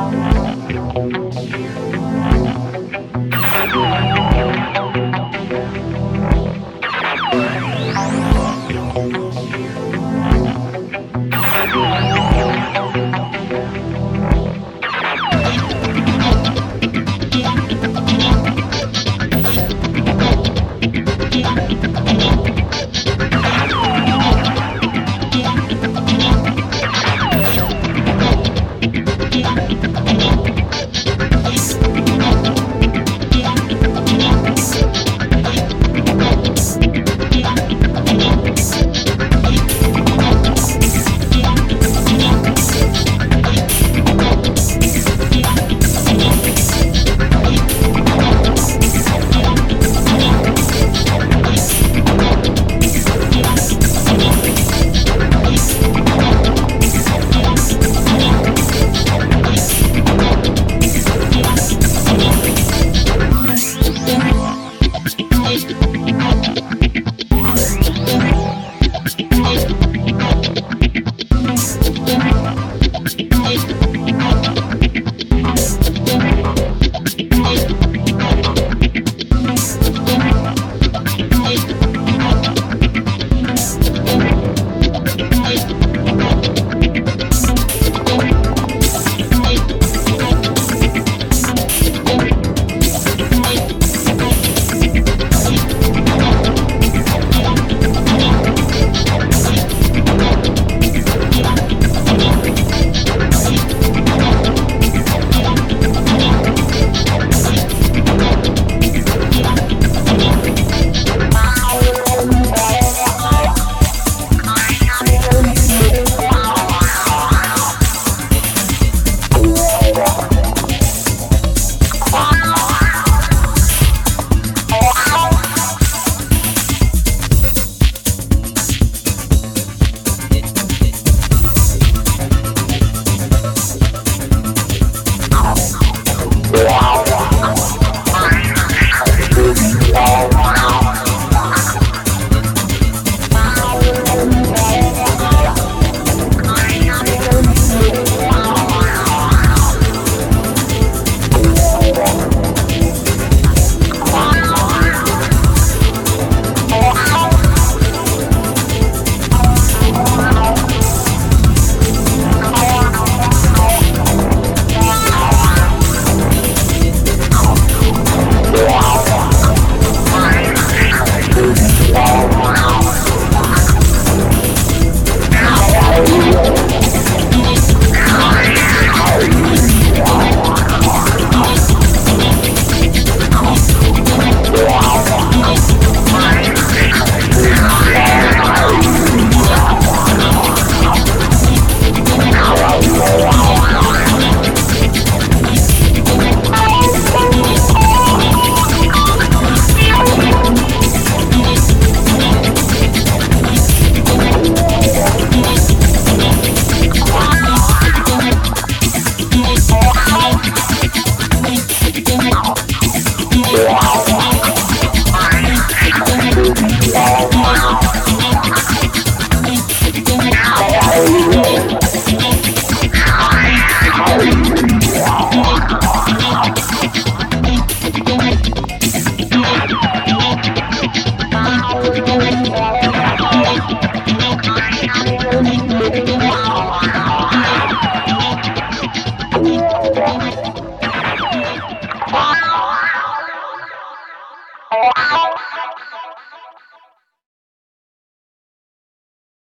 Bye. Let's go. 哇。哦